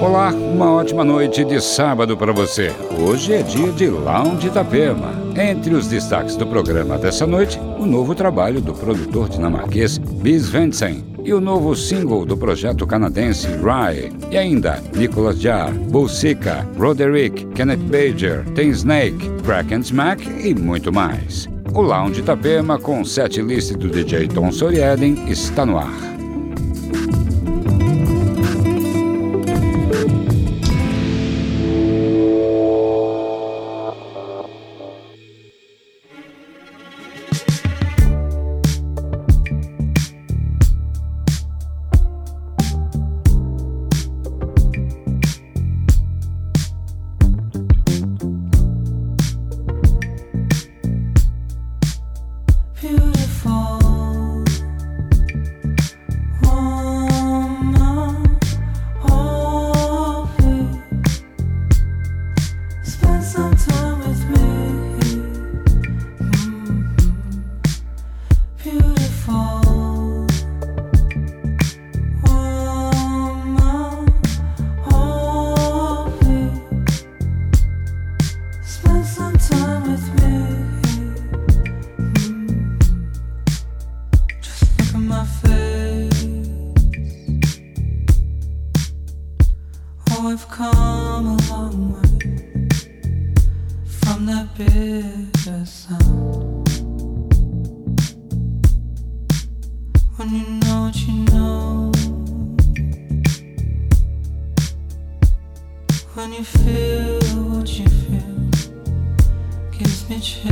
Olá, uma ótima noite de sábado para você. Hoje é dia de Lounge Itapema. Entre os destaques do programa dessa noite, o novo trabalho do produtor dinamarquês Bis Vensen e o novo single do projeto canadense Rye. E ainda Nicholas Jarre, Bullsika, Roderick, Kenneth Bajer, Tem Snake, Crack and Smack e muito mais. O Lounge Itapema com set list do DJ Tom Sorieden está no ar.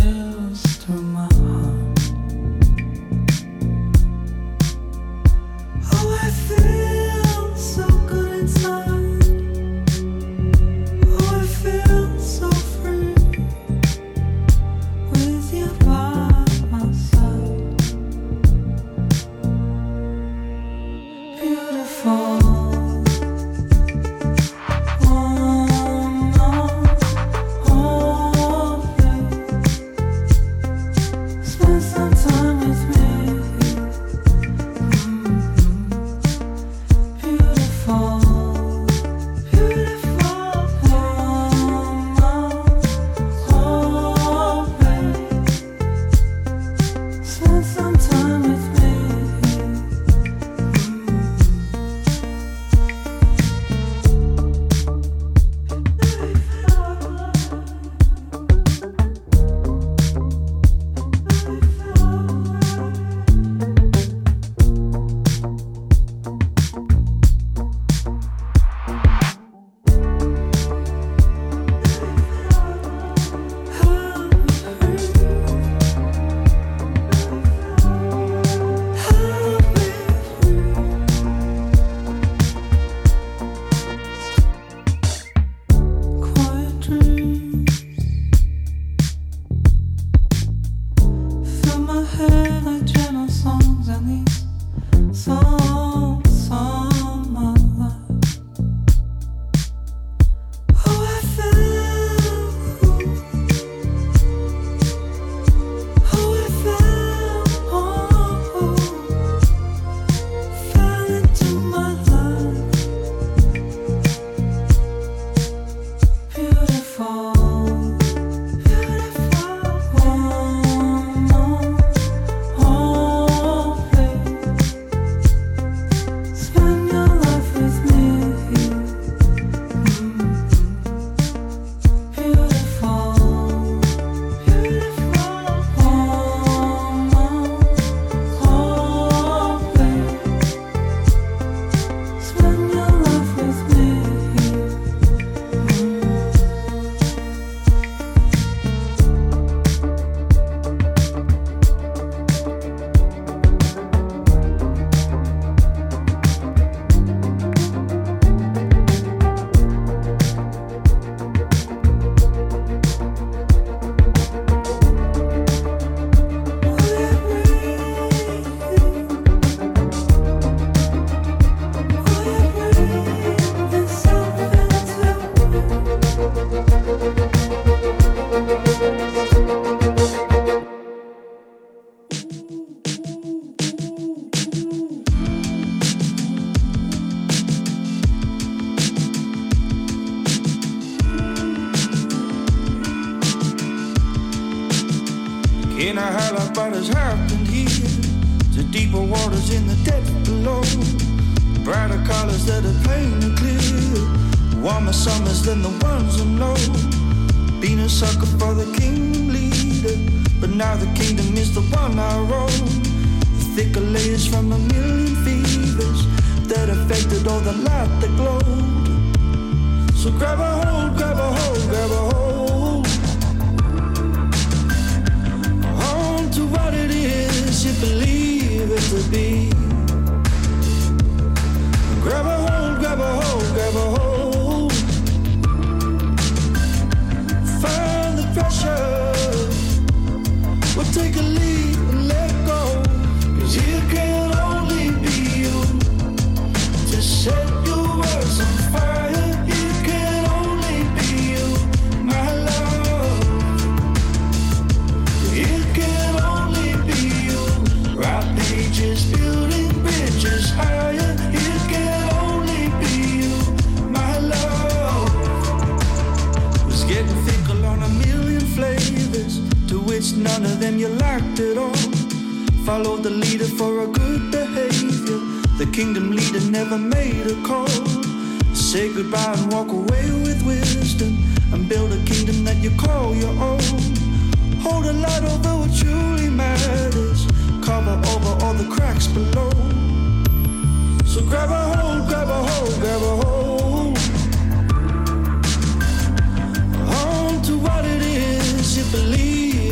chills to my heart. to be. none of them you liked at all. Follow the leader for a good behavior. The kingdom leader never made a call. Say goodbye and walk away with wisdom and build a kingdom that you call your own. Hold a light over what truly matters, cover over all the cracks below. So grab a hold, grab a hold, grab a hold. On to what it is you believe.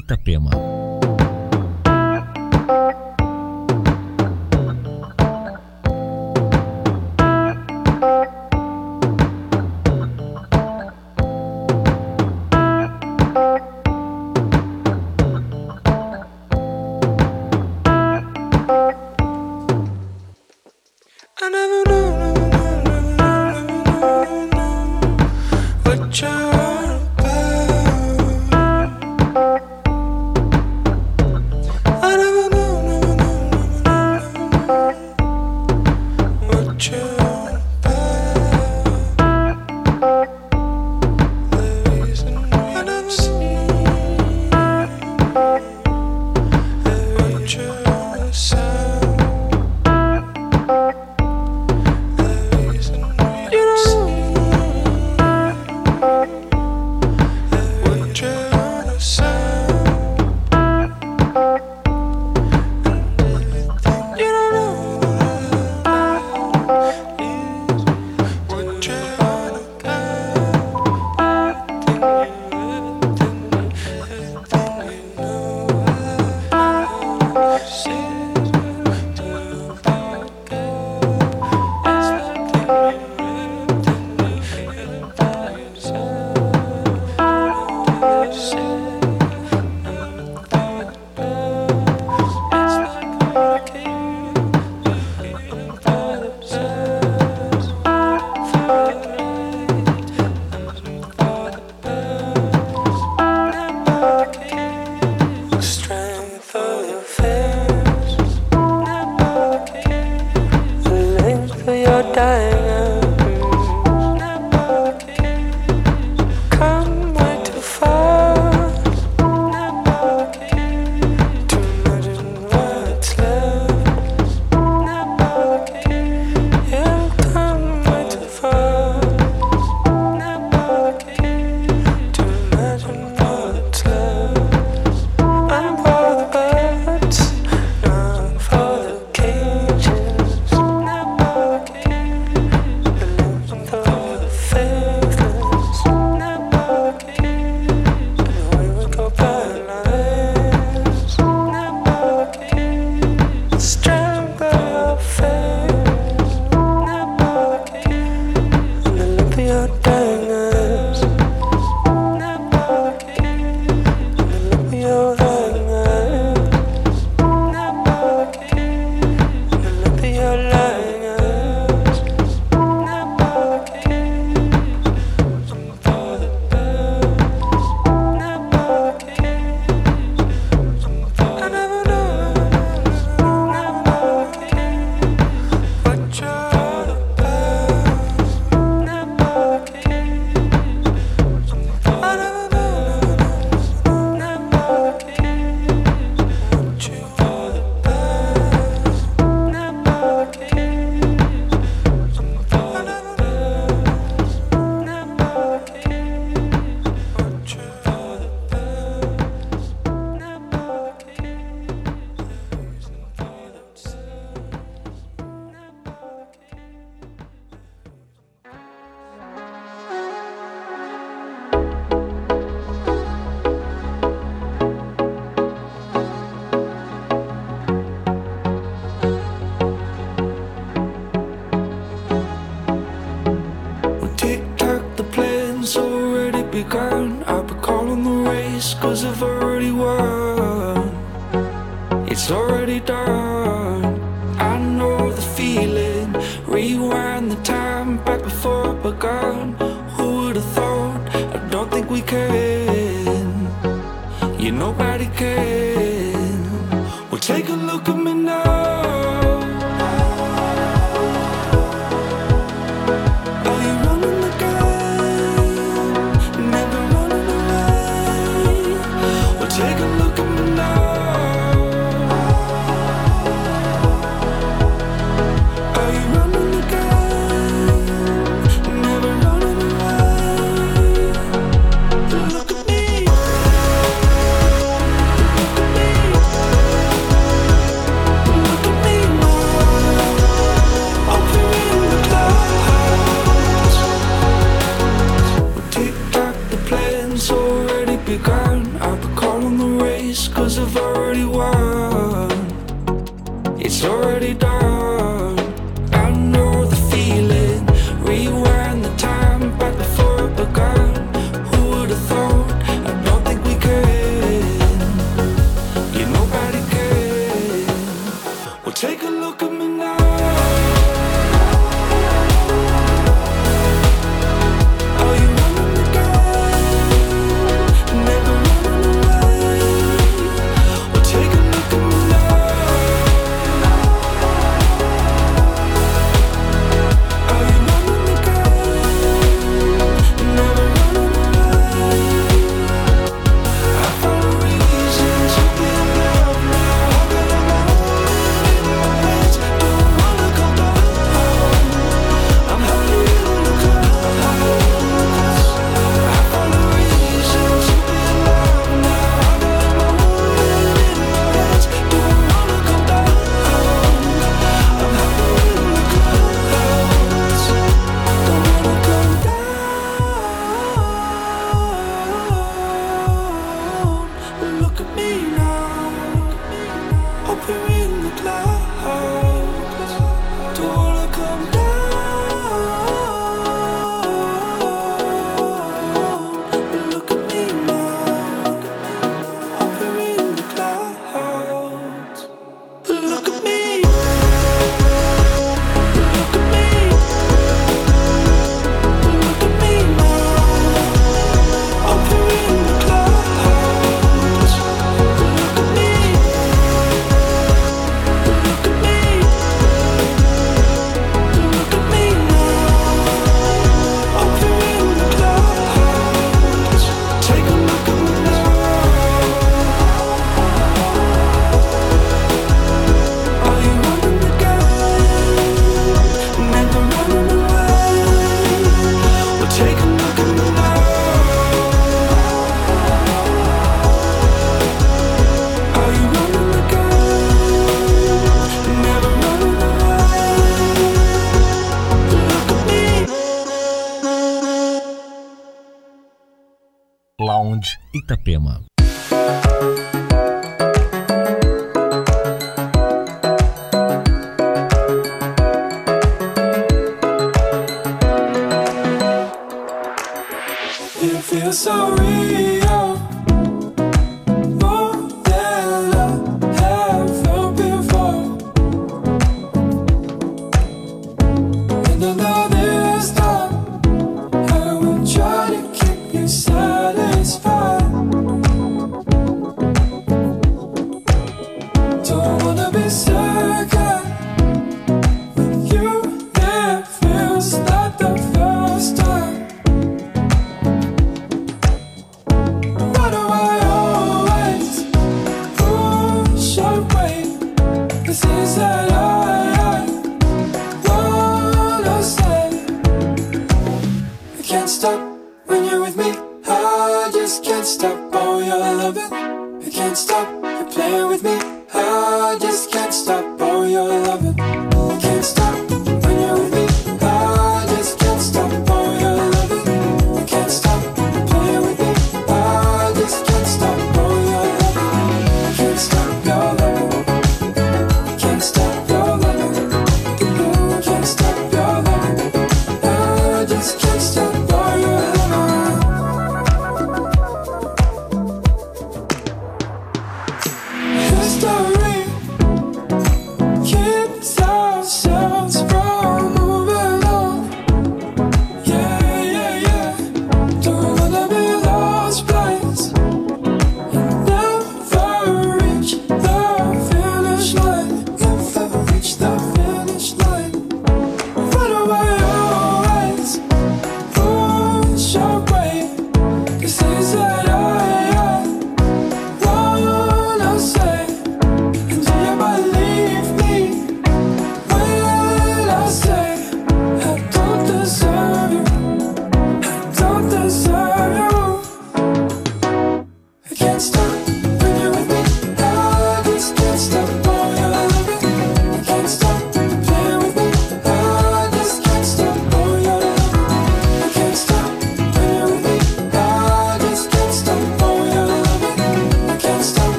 Itapema. Itapema.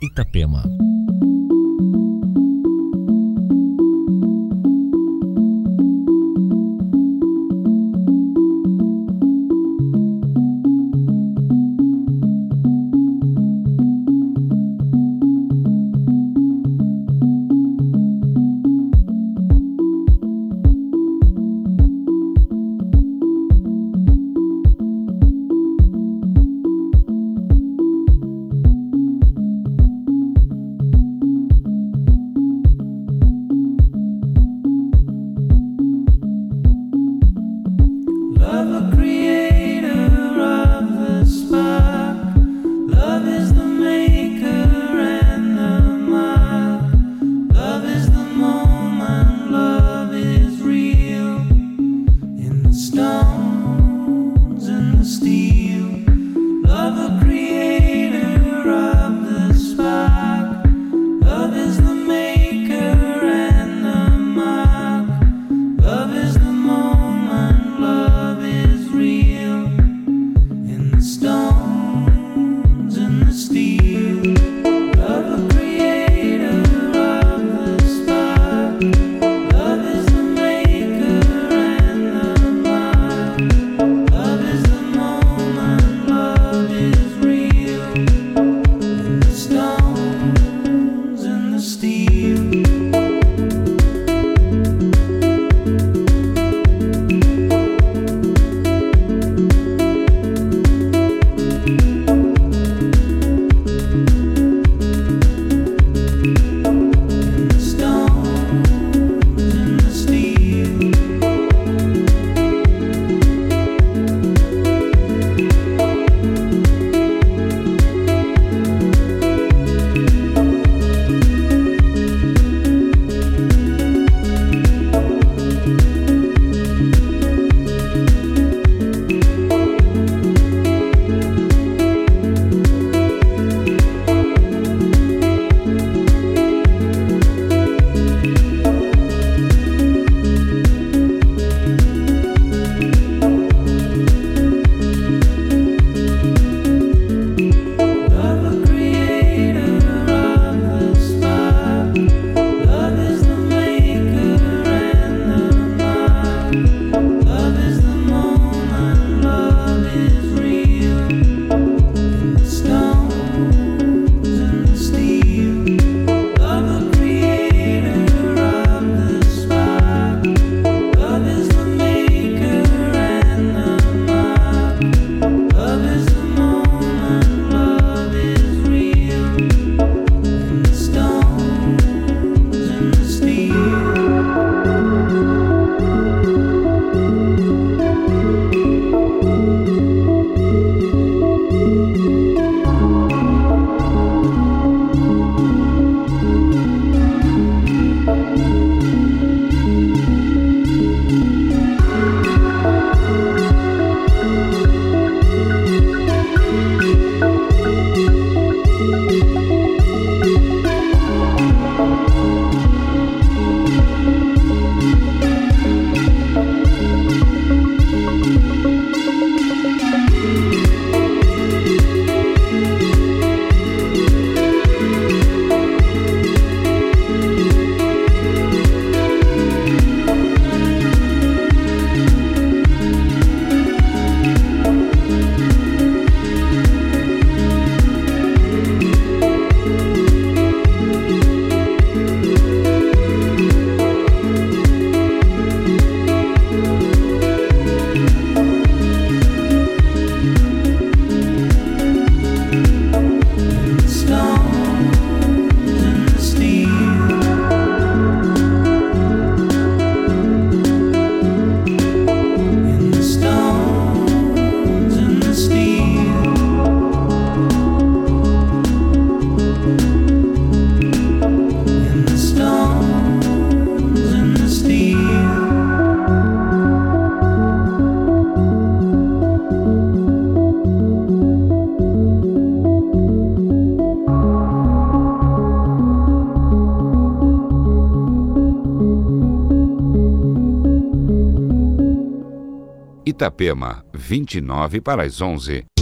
Itapema. Itapema, 29 para as 11.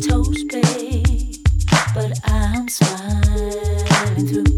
Toes, babe, but I'm smiling through.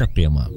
Itapema.